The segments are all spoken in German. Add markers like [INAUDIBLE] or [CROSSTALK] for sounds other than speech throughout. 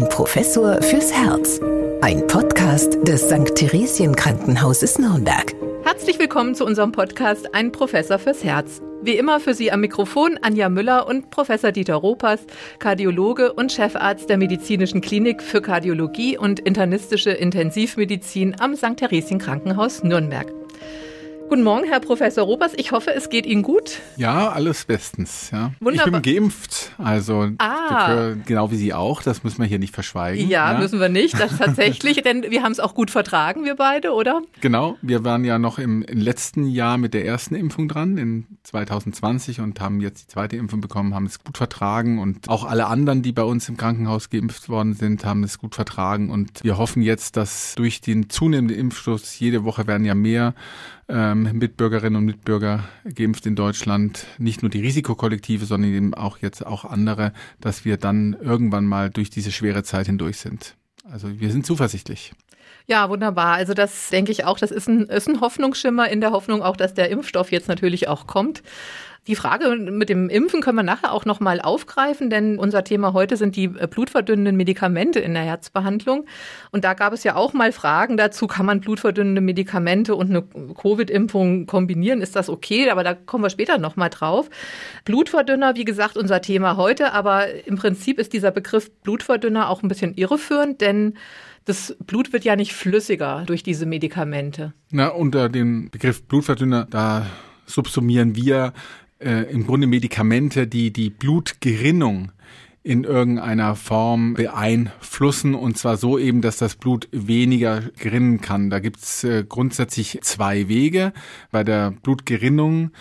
Ein Professor fürs Herz. Ein Podcast des St. Theresien Krankenhauses Nürnberg. Herzlich willkommen zu unserem Podcast Ein Professor fürs Herz. Wie immer für Sie am Mikrofon Anja Müller und Professor Dieter Ropas, Kardiologe und Chefarzt der Medizinischen Klinik für Kardiologie und internistische Intensivmedizin am St. Theresien Krankenhaus Nürnberg. Guten Morgen, Herr Professor Robers. Ich hoffe, es geht Ihnen gut. Ja, alles bestens. Ja. Wunderbar. Ich bin geimpft, also Ah. genau wie Sie auch. Das müssen wir hier nicht verschweigen. Ja, müssen wir nicht. Das tatsächlich, [LAUGHS] denn wir haben es auch gut vertragen, wir beide, oder? Genau, wir waren ja noch im, im letzten Jahr mit der ersten Impfung dran, in 2020 und haben jetzt die zweite Impfung bekommen, haben es gut vertragen und auch alle anderen, die bei uns im Krankenhaus geimpft worden sind, haben es gut vertragen und wir hoffen jetzt, dass durch den zunehmenden Impfstoß jede Woche werden ja mehr ähm, Mitbürgerinnen und Mitbürger geimpft in Deutschland, nicht nur die Risikokollektive, sondern eben auch jetzt auch andere, dass wir dann irgendwann mal durch diese schwere Zeit hindurch sind. Also wir sind zuversichtlich. Ja, wunderbar. Also das denke ich auch, das ist ein, ist ein Hoffnungsschimmer in der Hoffnung auch, dass der Impfstoff jetzt natürlich auch kommt. Die Frage mit dem Impfen können wir nachher auch nochmal aufgreifen, denn unser Thema heute sind die äh, blutverdünnenden Medikamente in der Herzbehandlung. Und da gab es ja auch mal Fragen dazu, kann man blutverdünnende Medikamente und eine Covid-Impfung kombinieren? Ist das okay? Aber da kommen wir später nochmal drauf. Blutverdünner, wie gesagt, unser Thema heute, aber im Prinzip ist dieser Begriff Blutverdünner auch ein bisschen irreführend, denn das Blut wird ja nicht flüssiger durch diese Medikamente. Na, unter dem Begriff Blutverdünner, da subsumieren wir äh, im Grunde Medikamente, die die Blutgerinnung in irgendeiner Form beeinflussen und zwar so eben, dass das Blut weniger gerinnen kann. Da gibt's äh, grundsätzlich zwei Wege. Bei der Blutgerinnung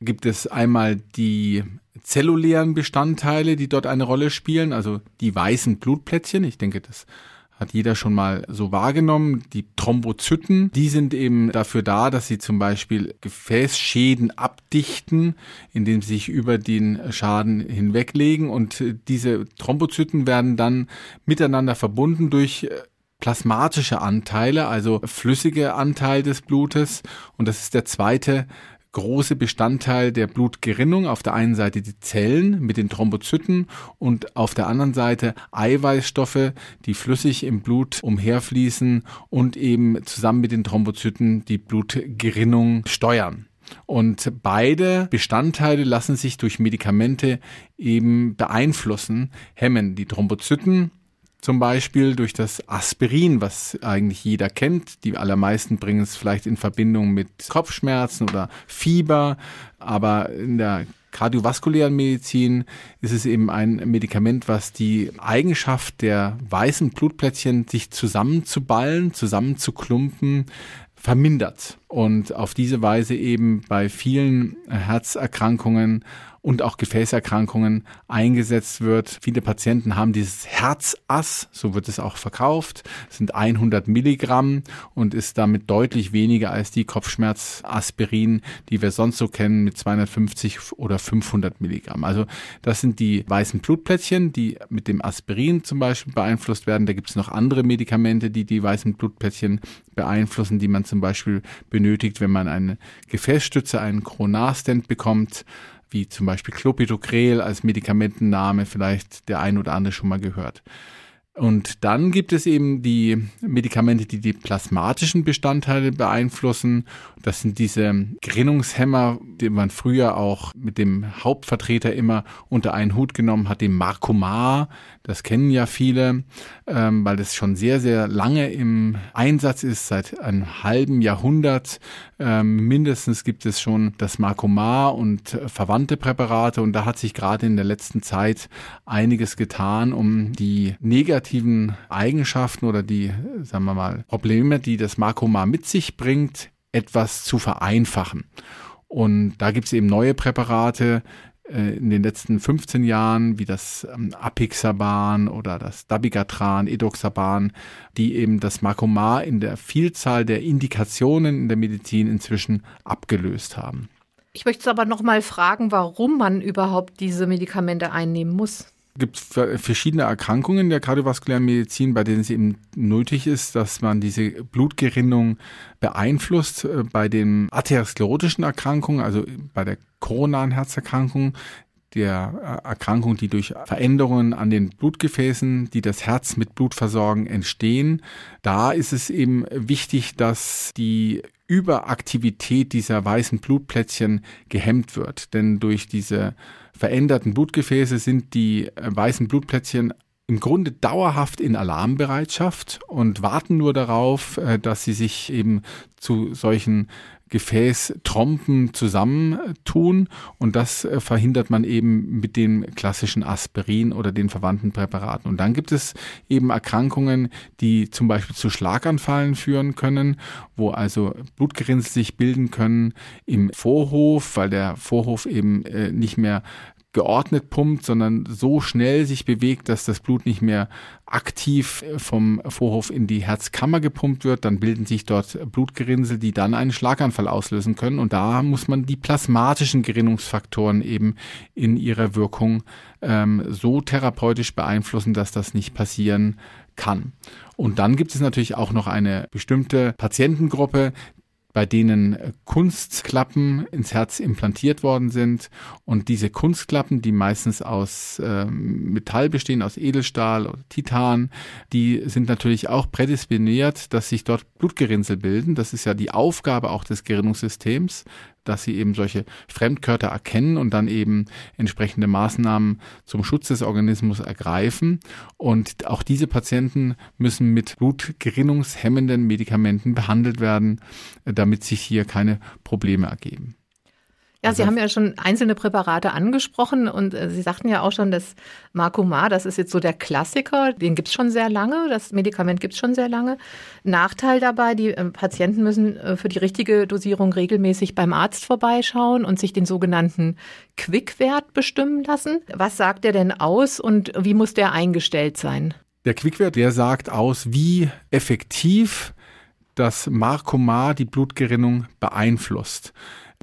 gibt es einmal die zellulären Bestandteile, die dort eine Rolle spielen, also die weißen Blutplättchen. Ich denke, das hat jeder schon mal so wahrgenommen. Die Thrombozyten, die sind eben dafür da, dass sie zum Beispiel Gefäßschäden abdichten, indem sie sich über den Schaden hinweglegen. Und äh, diese Thrombozyten werden dann miteinander verbunden durch äh, plasmatische Anteile, also flüssige Anteil des Blutes. Und das ist der zweite große Bestandteil der Blutgerinnung. Auf der einen Seite die Zellen mit den Thrombozyten und auf der anderen Seite Eiweißstoffe, die flüssig im Blut umherfließen und eben zusammen mit den Thrombozyten die Blutgerinnung steuern. Und beide Bestandteile lassen sich durch Medikamente eben beeinflussen, hemmen. Die Thrombozyten zum Beispiel durch das Aspirin, was eigentlich jeder kennt. Die allermeisten bringen es vielleicht in Verbindung mit Kopfschmerzen oder Fieber, aber in der kardiovaskulären Medizin ist es eben ein Medikament, was die Eigenschaft der weißen Blutplättchen, sich zusammenzuballen, zusammenzuklumpen, vermindert und auf diese Weise eben bei vielen Herzerkrankungen und auch Gefäßerkrankungen eingesetzt wird. Viele Patienten haben dieses Herzass, so wird es auch verkauft, sind 100 Milligramm und ist damit deutlich weniger als die Kopfschmerzaspirin, die wir sonst so kennen mit 250 oder 500 Milligramm. Also das sind die weißen Blutplättchen, die mit dem Aspirin zum Beispiel beeinflusst werden. Da gibt es noch andere Medikamente, die die weißen Blutplättchen beeinflussen, die man zum Beispiel benötigt, wenn man eine Gefäßstütze, einen Coronarstand bekommt wie zum Beispiel Clopidogrel als Medikamentenname vielleicht der ein oder andere schon mal gehört. Und dann gibt es eben die Medikamente, die die plasmatischen Bestandteile beeinflussen. Das sind diese Gerinnungshemmer, die man früher auch mit dem Hauptvertreter immer unter einen Hut genommen hat, dem Marcomar. Das kennen ja viele, ähm, weil das schon sehr, sehr lange im Einsatz ist, seit einem halben Jahrhundert. Ähm, mindestens gibt es schon das Marcomar und äh, verwandte Präparate. Und da hat sich gerade in der letzten Zeit einiges getan, um die negativen Eigenschaften oder die, sagen wir mal, Probleme, die das Marcomar mit sich bringt, etwas zu vereinfachen. Und da gibt es eben neue Präparate, äh, in den letzten 15 Jahren, wie das ähm, Apixaban oder das Dabigatran, Edoxaban, die eben das Marcomar in der Vielzahl der Indikationen in der Medizin inzwischen abgelöst haben. Ich möchte aber noch mal fragen, warum man überhaupt diese Medikamente einnehmen muss. Gibt verschiedene Erkrankungen der kardiovaskulären Medizin, bei denen es eben nötig ist, dass man diese Blutgerinnung beeinflusst. Bei den atherosklerotischen Erkrankungen, also bei der koronaren Herzerkrankung, der äh, Erkrankung, die durch Veränderungen an den Blutgefäßen, die das Herz mit Blut versorgen, entstehen. Da ist es eben wichtig, dass die Überaktivität dieser weißen Blutplättchen gehemmt wird. Denn durch diese veränderten Blutgefäße sind die äh, weißen Blutplättchen im Grunde dauerhaft in Alarmbereitschaft und warten nur darauf, äh, dass sie sich eben zu solchen Gefäßtrompen zusammentun und das äh, verhindert man eben mit dem klassischen Aspirin oder den verwandten Präparaten. Und dann gibt es eben Erkrankungen, die zum Beispiel zu Schlaganfallen führen können, wo also Blutgerinnsel sich bilden können im Vorhof, weil der Vorhof eben äh, nicht mehr geordnet pumpt, sondern so schnell sich bewegt, dass das Blut nicht mehr aktiv vom Vorhof in die Herzkammer gepumpt wird. Dann bilden sich dort Blutgerinnsel, die dann einen Schlaganfall auslösen können. Und da muss man die plasmatischen Gerinnungsfaktoren eben in ihrer Wirkung ähm, so therapeutisch beeinflussen, dass das nicht passieren kann. Und dann gibt es natürlich auch noch eine bestimmte Patientengruppe, bei denen Kunstklappen ins Herz implantiert worden sind. Und diese Kunstklappen, die meistens aus äh, Metall bestehen, aus Edelstahl oder Titan, die sind natürlich auch prädisponiert, dass sich dort Blutgerinnsel bilden. Das ist ja die Aufgabe auch des Gerinnungssystems, dass sie eben solche Fremdkörper erkennen und dann eben entsprechende Maßnahmen zum Schutz des Organismus ergreifen. Und auch diese Patienten müssen mit blutgerinnungshemmenden Medikamenten behandelt werden, damit sich hier keine Probleme ergeben. Ja, Sie also haben ja schon einzelne Präparate angesprochen und äh, Sie sagten ja auch schon, dass Marcomar, das ist jetzt so der Klassiker, den gibt's schon sehr lange, das Medikament gibt's schon sehr lange. Nachteil dabei, die äh, Patienten müssen äh, für die richtige Dosierung regelmäßig beim Arzt vorbeischauen und sich den sogenannten Quickwert bestimmen lassen. Was sagt der denn aus und wie muss der eingestellt sein? Der Quickwert, der sagt aus, wie effektiv das Marcomar die Blutgerinnung beeinflusst.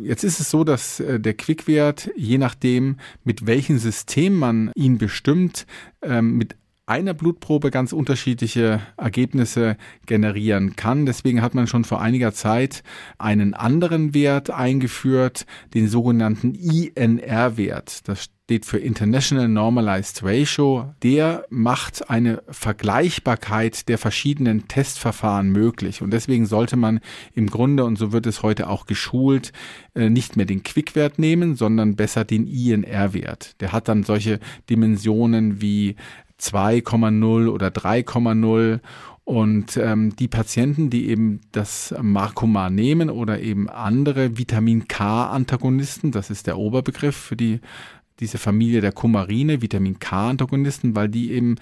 Jetzt ist es so, dass äh, der Quickwert, je nachdem, mit welchem System man ihn bestimmt, ähm, mit einer Blutprobe ganz unterschiedliche Ergebnisse generieren kann. Deswegen hat man schon vor einiger Zeit einen anderen Wert eingeführt, den sogenannten INR-Wert. Das steht für International Normalized Ratio. Der macht eine Vergleichbarkeit der verschiedenen Testverfahren möglich. Und deswegen sollte man im Grunde, und so wird es heute auch geschult, äh, nicht mehr den Quickwert nehmen, sondern besser den INR-Wert. Der hat dann solche Dimensionen wie 2,0 oder 3,0 und ähm, die Patienten, die eben das Marcomar nehmen oder eben andere Vitamin K-Antagonisten, das ist der Oberbegriff für die diese Familie der Kumarine, Vitamin K-Antagonisten, weil die eben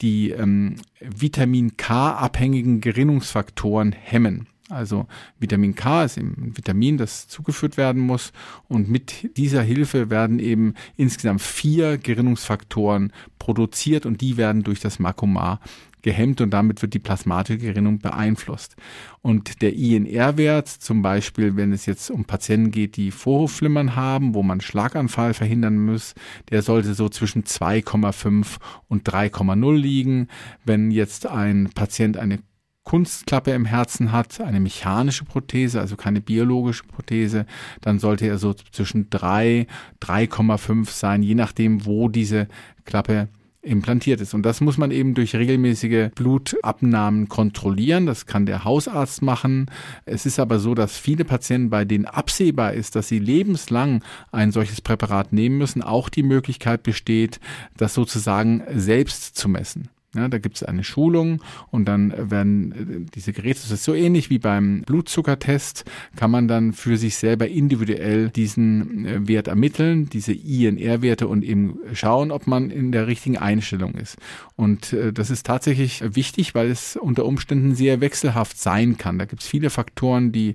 die ähm, Vitamin K-abhängigen Gerinnungsfaktoren hemmen. Also Vitamin K ist eben ein Vitamin, das zugeführt werden muss. Und mit dieser Hilfe werden eben insgesamt vier Gerinnungsfaktoren produziert und die werden durch das Makomar gehemmt und damit wird die plasmatische Gerinnung beeinflusst. Und der INR-Wert, zum Beispiel, wenn es jetzt um Patienten geht, die Vorhofflimmern haben, wo man Schlaganfall verhindern muss, der sollte so zwischen 2,5 und 3,0 liegen. Wenn jetzt ein Patient eine Kunstklappe im Herzen hat, eine mechanische Prothese, also keine biologische Prothese, dann sollte er so zwischen 3, 3,5 sein, je nachdem, wo diese Klappe implantiert ist. Und das muss man eben durch regelmäßige Blutabnahmen kontrollieren. Das kann der Hausarzt machen. Es ist aber so, dass viele Patienten, bei denen absehbar ist, dass sie lebenslang ein solches Präparat nehmen müssen, auch die Möglichkeit besteht, das sozusagen selbst zu messen. Ja, da gibt es eine Schulung und dann werden äh, diese Geräte, das ist so ähnlich wie beim Blutzuckertest, kann man dann für sich selber individuell diesen äh, Wert ermitteln, diese INR-Werte und eben schauen, ob man in der richtigen Einstellung ist. Und äh, das ist tatsächlich wichtig, weil es unter Umständen sehr wechselhaft sein kann. Da gibt es viele Faktoren, die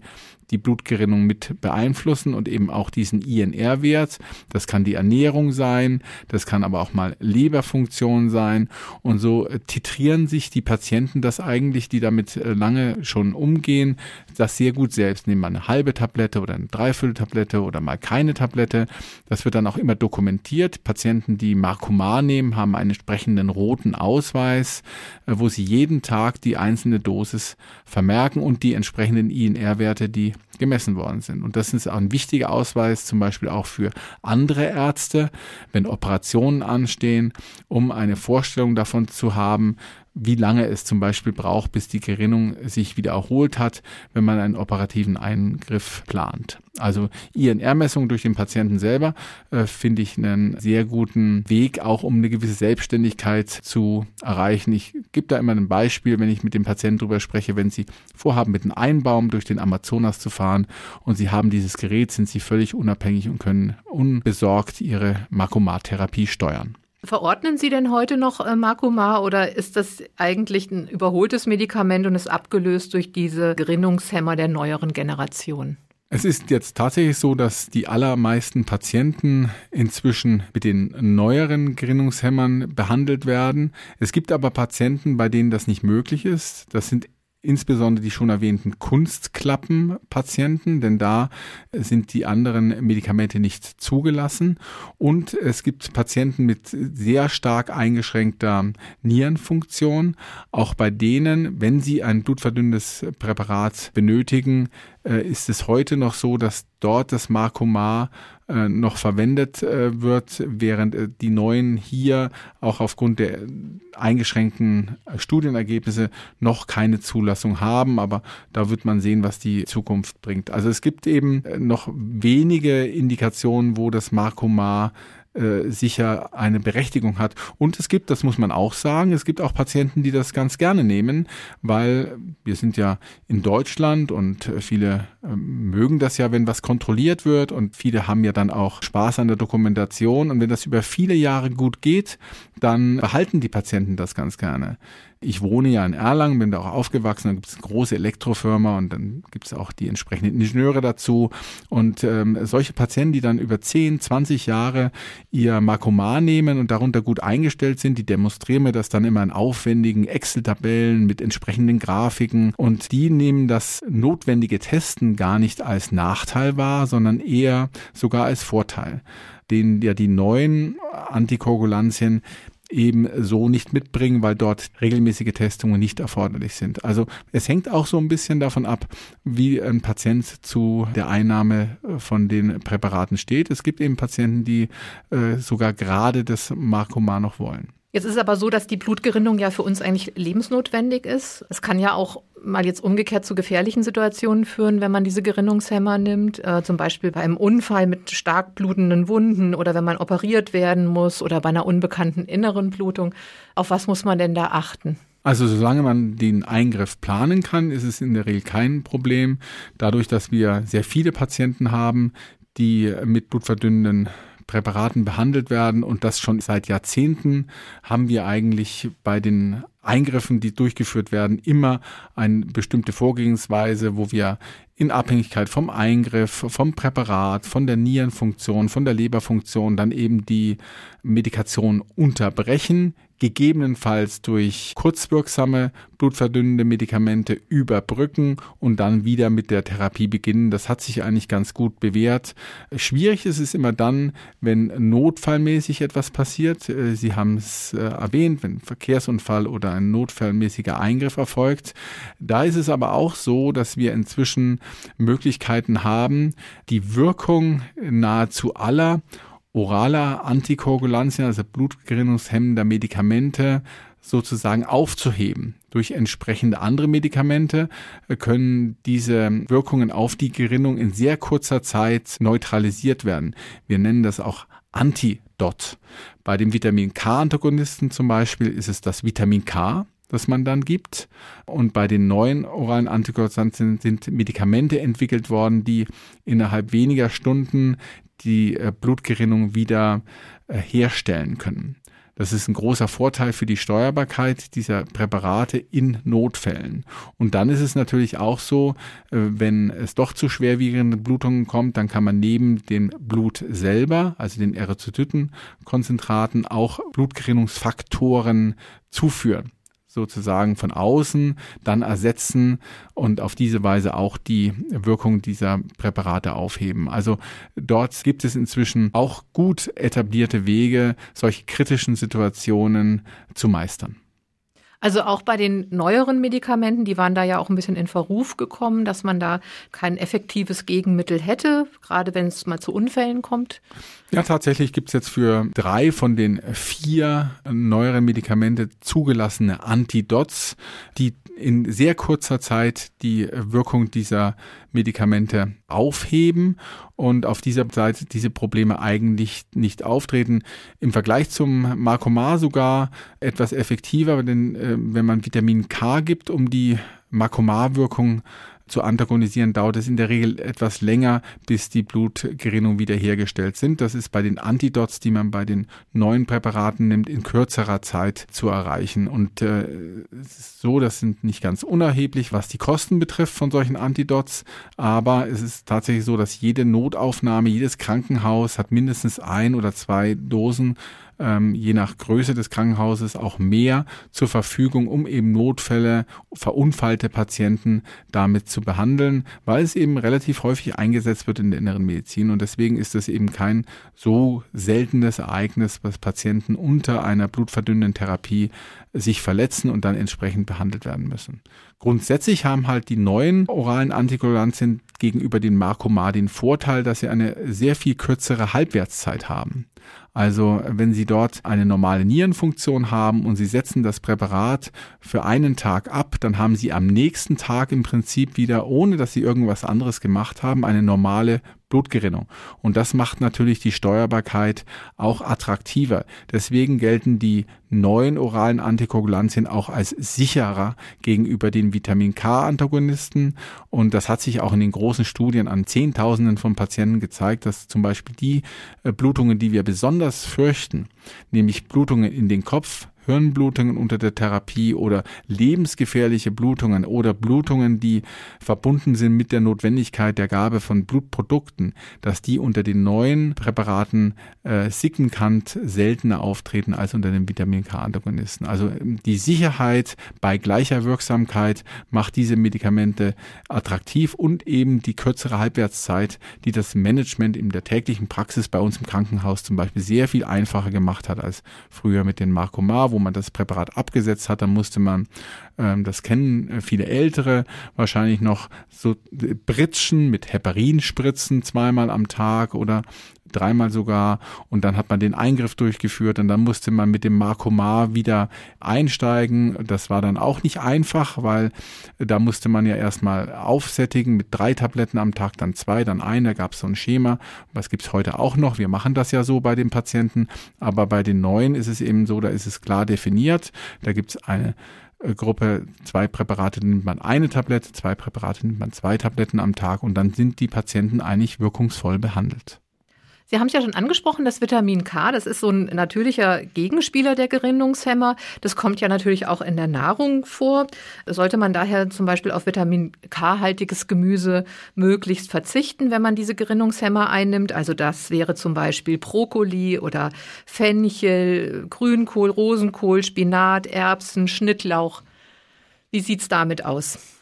die Blutgerinnung mit beeinflussen und eben auch diesen INR-Wert. Das kann die Ernährung sein, das kann aber auch mal Leberfunktion sein. Und so äh, titrieren sich die Patienten das eigentlich, die damit äh, lange schon umgehen, das sehr gut selbst. Nehmen wir eine halbe Tablette oder eine Dreiviertel-Tablette oder mal keine Tablette. Das wird dann auch immer dokumentiert. Patienten, die Marcomar nehmen, haben einen entsprechenden roten Ausweis, äh, wo sie jeden Tag die einzelne Dosis vermerken und die entsprechenden INR-Werte, die gemessen worden sind. Und das ist auch ein wichtiger Ausweis, zum Beispiel auch für andere Ärzte, wenn Operationen anstehen, um eine Vorstellung davon zu haben, wie lange es zum Beispiel braucht, bis die Gerinnung sich wieder erholt hat, wenn man einen operativen Eingriff plant. Also INR-Messung durch den Patienten selber äh, finde ich einen sehr guten Weg, auch um eine gewisse Selbstständigkeit zu erreichen. Ich gebe da immer ein Beispiel, wenn ich mit dem Patienten darüber spreche, wenn Sie vorhaben, mit einem Einbaum durch den Amazonas zu fahren und Sie haben dieses Gerät, sind Sie völlig unabhängig und können unbesorgt Ihre Makomat-Therapie steuern. Verordnen Sie denn heute noch äh, Makoma oder ist das eigentlich ein überholtes Medikament und ist abgelöst durch diese Gerinnungshemmer der neueren Generation? Es ist jetzt tatsächlich so, dass die allermeisten Patienten inzwischen mit den neueren Gerinnungshemmern behandelt werden. Es gibt aber Patienten, bei denen das nicht möglich ist. Das sind insbesondere die schon erwähnten Kunstklappenpatienten, denn da sind die anderen Medikamente nicht zugelassen. Und es gibt Patienten mit sehr stark eingeschränkter Nierenfunktion. Auch bei denen, wenn sie ein blutverdünnendes Präparat benötigen, äh, ist es heute noch so, dass dort das Markomar äh, noch verwendet äh, wird, während äh, die neuen hier auch aufgrund der eingeschränkten Studienergebnisse noch keine Zulassung haben. Aber da wird man sehen, was die Zukunft bringt. Also es gibt eben noch wenige Indikationen, wo das Markomar äh, sicher eine Berechtigung hat. Und es gibt, das muss man auch sagen, es gibt auch Patienten, die das ganz gerne nehmen, weil wir sind ja in Deutschland und viele äh, mögen das ja, wenn was kontrolliert wird und viele haben ja dann auch Spaß an der Dokumentation und wenn das über viele Jahre gut geht, dann behalten die Patienten das ganz gerne. Ich wohne ja in Erlangen, bin da auch aufgewachsen, da gibt es eine große Elektrofirma und dann gibt es auch die entsprechenden Ingenieure dazu. Und ähm, solche Patienten, die dann über 10, 20 Jahre ihr Makomar nehmen und darunter gut eingestellt sind, die demonstrieren mir das dann immer in aufwendigen Excel-Tabellen mit entsprechenden Grafiken und die nehmen das notwendige Testen gar nicht als Nachteil wahr, sondern eher sogar als Vorteil den ja die neuen Antikoagulantien eben so nicht mitbringen, weil dort regelmäßige Testungen nicht erforderlich sind. Also es hängt auch so ein bisschen davon ab, wie ein Patient zu der Einnahme äh, von den Präparaten steht. Es gibt eben Patienten, die äh, sogar gerade das Markomar noch wollen. Jetzt ist es aber so, dass die Blutgerinnung ja für uns eigentlich lebensnotwendig ist. Es kann ja auch mal jetzt umgekehrt zu gefährlichen Situationen führen, wenn man diese Gerinnungshemmer nimmt. Äh, zum Beispiel bei einem Unfall mit stark blutenden Wunden oder wenn man operiert werden muss oder bei einer unbekannten inneren Blutung. Auf was muss man denn da achten? Also solange man den Eingriff planen kann, ist es in der Regel kein Problem. Dadurch, dass wir sehr viele Patienten haben, die mit blutverdünnenden Präparaten behandelt werden und das schon seit Jahrzehnten, haben wir eigentlich bei den Eingriffen, die durchgeführt werden, immer eine bestimmte Vorgehensweise, wo wir in Abhängigkeit vom Eingriff, vom Präparat, von der Nierenfunktion, von der Leberfunktion dann eben die Medikation unterbrechen, gegebenenfalls durch kurzwirksame blutverdünnende Medikamente überbrücken und dann wieder mit der Therapie beginnen. Das hat sich eigentlich ganz gut bewährt. Schwierig ist es immer dann, wenn notfallmäßig etwas passiert. Äh, Sie haben es äh, erwähnt, wenn ein Verkehrsunfall oder ein notfallmäßiger Eingriff erfolgt. Da ist es aber auch so, dass wir inzwischen Möglichkeiten haben, die Wirkung nahezu aller oraler Antikoagulantien, also blutgerinnungshemmender Medikamente, sozusagen aufzuheben. Durch entsprechende andere Medikamente können diese Wirkungen auf die Gerinnung in sehr kurzer Zeit neutralisiert werden. Wir nennen das auch Antidot. Bei dem Vitamin K-Antagonisten zum Beispiel ist es das Vitamin K, das man dann gibt. Und bei den neuen oralen Antikoagulantien sind Medikamente entwickelt worden, die innerhalb weniger Stunden die äh, Blutgerinnung wieder äh, herstellen können. Das ist ein großer Vorteil für die Steuerbarkeit dieser Präparate in Notfällen. Und dann ist es natürlich auch so, äh, wenn es doch zu schwerwiegenden Blutungen kommt, dann kann man neben dem Blut selber, also den Erythrozytenkonzentraten, auch Blutgerinnungsfaktoren zuführen sozusagen von außen dann ersetzen und auf diese Weise auch die Wirkung dieser Präparate aufheben. Also dort gibt es inzwischen auch gut etablierte Wege, solche kritischen Situationen zu meistern. Also auch bei den neueren Medikamenten, die waren da ja auch ein bisschen in Verruf gekommen, dass man da kein effektives Gegenmittel hätte, gerade wenn es mal zu Unfällen kommt. Ja, tatsächlich gibt es jetzt für drei von den vier neueren Medikamente zugelassene Antidots, die in sehr kurzer Zeit die Wirkung dieser Medikamente aufheben und auf dieser Seite diese Probleme eigentlich nicht auftreten. Im Vergleich zum Marcomar sogar etwas effektiver, denn äh, wenn man Vitamin K gibt, um die Marcomar-Wirkung zu antagonisieren, dauert es in der Regel etwas länger, bis die Blutgerinnung wiederhergestellt sind. Das ist bei den Antidots, die man bei den neuen Präparaten nimmt, in kürzerer Zeit zu erreichen. Und äh, es ist so, das sind nicht ganz unerheblich, was die Kosten betrifft von solchen Antidots, aber es ist tatsächlich so, dass jede Notaufnahme, jedes Krankenhaus hat mindestens ein oder zwei Dosen ähm, je nach Größe des Krankenhauses auch mehr zur Verfügung, um eben Notfälle, verunfallte Patienten damit zu behandeln, weil es eben relativ häufig eingesetzt wird in der inneren Medizin und deswegen ist es eben kein so seltenes Ereignis, was Patienten unter einer blutverdünnenden Therapie sich verletzen und dann entsprechend behandelt werden müssen. Grundsätzlich haben halt die neuen oralen Antikoagulantien gegenüber den Marcomar den Vorteil, dass sie eine sehr viel kürzere Halbwertszeit haben. Also wenn Sie dort eine normale Nierenfunktion haben und Sie setzen das Präparat für einen Tag ab, dann haben Sie am nächsten Tag im Prinzip wieder, ohne dass Sie irgendwas anderes gemacht haben, eine normale Blutgerinnung. Und das macht natürlich die Steuerbarkeit auch attraktiver. Deswegen gelten die neuen oralen Antikoagulantien auch als sicherer gegenüber den Vitamin K-Antagonisten. Und das hat sich auch in den großen Studien an Zehntausenden von Patienten gezeigt, dass zum Beispiel die äh, Blutungen, die wir besonders fürchten, nämlich Blutungen in den Kopf, Hirnblutungen unter der Therapie oder lebensgefährliche Blutungen oder Blutungen, die verbunden sind mit der Notwendigkeit der Gabe von Blutprodukten, dass die unter den neuen Präparaten äh, signifikant seltener auftreten als unter den Vitamin K-Antagonisten. Also die Sicherheit bei gleicher Wirksamkeit macht diese Medikamente attraktiv und eben die kürzere Halbwertszeit, die das Management in der täglichen Praxis bei uns im Krankenhaus zum Beispiel sehr viel einfacher gemacht hat als früher mit den Marcomar, wo man das Präparat abgesetzt hat, dann musste man, ähm, das kennen äh, viele Ältere, wahrscheinlich noch so Britschen mit Heparinspritzen zweimal am Tag oder dreimal sogar und dann hat man den Eingriff durchgeführt und dann musste man mit dem Marcomar wieder einsteigen. Das war dann auch nicht einfach, weil da musste man ja erstmal aufsättigen mit drei Tabletten am Tag, dann zwei, dann ein, da gab es so ein Schema. Was gibt's heute auch noch? Wir machen das ja so bei den Patienten, aber bei den neuen ist es eben so, da ist es klar definiert. Da gibt's eine äh, Gruppe, zwei Präparate nimmt man eine Tablette, zwei Präparate nimmt man zwei Tabletten am Tag und dann sind die Patienten eigentlich wirkungsvoll behandelt. Sie haben es ja schon angesprochen, das Vitamin K, das ist so ein natürlicher Gegenspieler der Gerinnungshemmer. Das kommt ja natürlich auch in der Nahrung vor. Sollte man daher zum Beispiel auf Vitamin K-haltiges Gemüse möglichst verzichten, wenn man diese Gerinnungshemmer einnimmt? Also das wäre zum Beispiel Brokkoli oder Fenchel, Grünkohl, Rosenkohl, Spinat, Erbsen, Schnittlauch. Wie sieht's damit aus?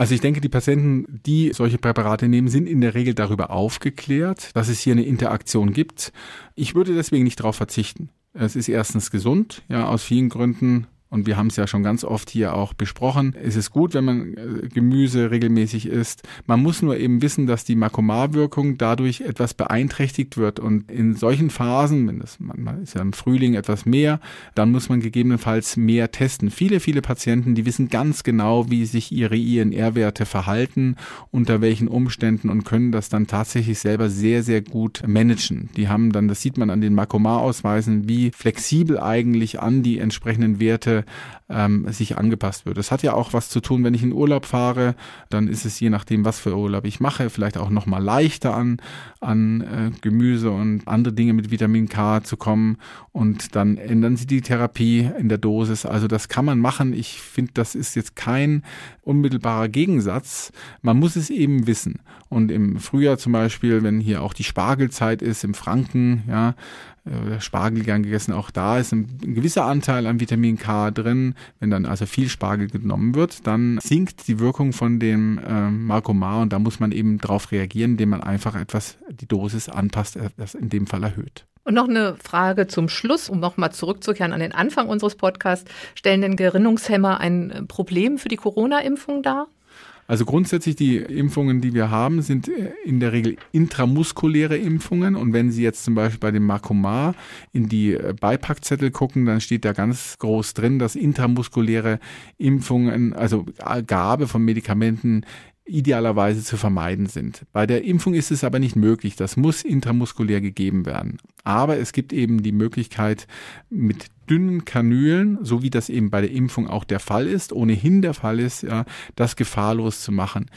Also ich denke, die Patienten, die solche Präparate nehmen, sind in der Regel darüber aufgeklärt, dass es hier eine Interaktion gibt. Ich würde deswegen nicht darauf verzichten. Es ist erstens gesund, ja, aus vielen Gründen und wir haben es ja schon ganz oft hier auch besprochen. Es ist gut, wenn man äh, Gemüse regelmäßig isst. Man muss nur eben wissen, dass die Makomar-Wirkung dadurch etwas beeinträchtigt wird. Und in solchen Phasen, wenn das manchmal ist ja im Frühling etwas mehr, dann muss man gegebenenfalls mehr testen. Viele, viele Patienten, die wissen ganz genau, wie sich ihre INR-Werte verhalten, unter welchen Umständen und können das dann tatsächlich selber sehr, sehr gut managen. Die haben dann, das sieht man an den Makomar-Ausweisen, wie flexibel eigentlich an die entsprechenden Werte ähm, sich angepasst wird. Das hat ja auch was zu tun, wenn ich in Urlaub fahre, dann ist es je nachdem, was für Urlaub ich mache, vielleicht auch nochmal leichter an, an äh, Gemüse und andere Dinge mit Vitamin K zu kommen und dann ändern sie die Therapie in der Dosis. Also das kann man machen. Ich finde, das ist jetzt kein unmittelbarer Gegensatz. Man muss es eben wissen. Und im Frühjahr zum Beispiel, wenn hier auch die Spargelzeit ist, im Franken, ja, äh, Spargel gern gegessen, auch da ist ein, gewisser Anteil an Vitamin K drin. Wenn dann also viel Spargel genommen wird, dann sinkt die Wirkung von dem äh, Marcomar und da muss man eben darauf reagieren, indem man einfach etwas die Dosis anpasst, äh, das in dem Fall erhöht. Und noch eine Frage zum Schluss, um nochmal zurückzukehren an den Anfang unseres Podcasts. Stellen denn Gerinnungshemmer ein Problem für die Corona-Impfung dar? Also grundsätzlich die Impfungen, die wir haben, sind äh, in der Regel intramuskuläre Impfungen. Und wenn Sie jetzt zum Beispiel bei dem Makomar in die äh, Beipackzettel gucken, dann steht da ganz groß drin, dass intramuskuläre Impfungen, also Gabe von Medikamenten idealerweise zu vermeiden sind. Bei der Impfung ist es aber nicht möglich. Das muss intramuskulär gegeben werden. Aber es gibt eben die Möglichkeit, mit dünnen Kanülen, so wie das eben bei der Impfung auch der Fall ist, ohnehin der Fall ist, ja, das gefahrlos zu machen.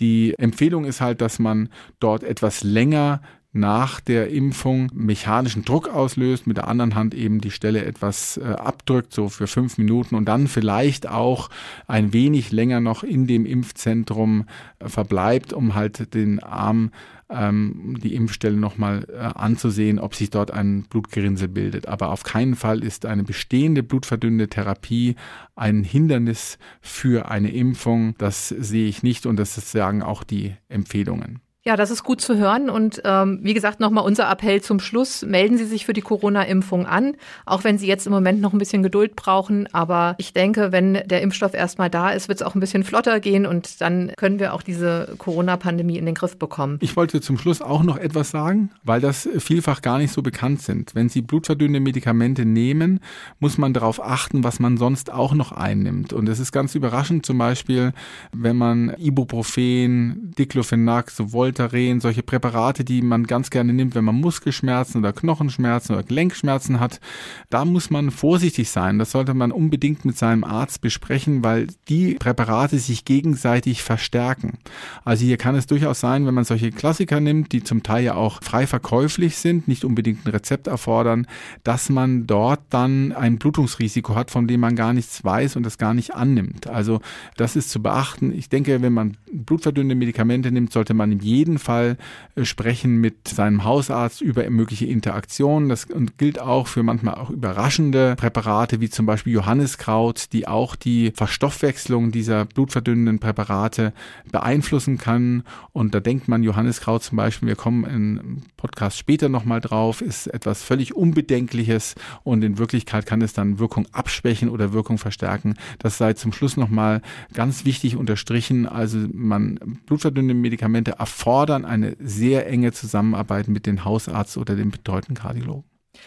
Die Empfehlung ist halt, dass man dort etwas länger nach der Impfung mechanischen Druck auslöst, mit der anderen Hand eben die Stelle etwas äh, abdrückt, so für fünf Minuten und dann vielleicht auch ein wenig länger noch in dem Impfzentrum äh, verbleibt, um halt den Arm ähm, die Impfstelle nochmal äh, anzusehen, ob sich dort ein Blutgerinnsel bildet. Aber auf keinen Fall ist eine bestehende blutverdünnende Therapie ein Hindernis für eine Impfung. Das sehe ich nicht und das sagen auch die Empfehlungen. Ja, das ist gut zu hören. Und ähm, wie gesagt, nochmal unser Appell zum Schluss. Melden Sie sich für die Corona-Impfung an, auch wenn Sie jetzt im Moment noch ein bisschen Geduld brauchen. Aber ich denke, wenn der Impfstoff erstmal da ist, wird es auch ein bisschen flotter gehen und dann können wir auch diese Corona-Pandemie in den Griff bekommen. Ich wollte zum Schluss auch noch etwas sagen, weil das vielfach gar nicht so bekannt sind. Wenn Sie blutverdünnende Medikamente nehmen, muss man darauf achten, was man sonst auch noch einnimmt. Und es ist ganz überraschend zum Beispiel, wenn man Ibuprofen, Diclofenac, so Volt Voltaren, solche Präparate, die man ganz gerne nimmt, wenn man Muskelschmerzen oder Knochenschmerzen oder Gelenkschmerzen hat. Da muss man vorsichtig sein. Das sollte man unbedingt mit seinem Arzt besprechen, weil die Präparate sich gegenseitig verstärken. Also hier kann es durchaus sein, wenn man solche Klassiker nimmt, die zum Teil ja auch frei verkäuflich sind, nicht unbedingt ein Rezept erfordern, dass man dort dann ein Blutungsrisiko hat, von dem man gar nichts weiß und das gar nicht annimmt. Also das ist zu beachten. Ich denke, wenn man blutverdünnende Medikamente nimmt, sollte man in jedem jeden Fall äh, sprechen mit seinem Hausarzt über mögliche Interaktionen. Das gilt auch für manchmal auch überraschende Präparate wie zum Beispiel Johanniskraut, die auch die Verstoffwechslung dieser blutverdünnenden Präparate beeinflussen kann. Und da denkt man Johanniskraut zum Beispiel, wir kommen im Podcast später nochmal drauf, ist etwas völlig Unbedenkliches und in Wirklichkeit kann es dann Wirkung abschwächen oder Wirkung verstärken. Das sei zum Schluss nochmal ganz wichtig unterstrichen. Also man blutverdünnende Medikamente erfordern eine sehr enge Zusammenarbeit mit dem Hausarzt oder dem betreuten Kardiologen.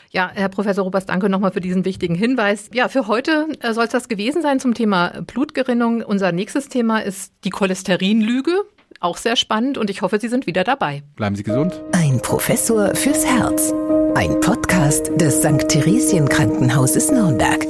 Ja, Herr Professor Robers, danke nochmal für diesen wichtigen Hinweis. Ja, für heute äh, soll es das gewesen sein zum Thema Blutgerinnung. Unser nächstes Thema ist die Cholesterinlüge. Auch sehr spannend und ich hoffe, Sie sind wieder dabei. Bleiben Sie gesund. Ein Professor fürs Herz. Ein Podcast des St. Theresien Krankenhauses Nürnberg.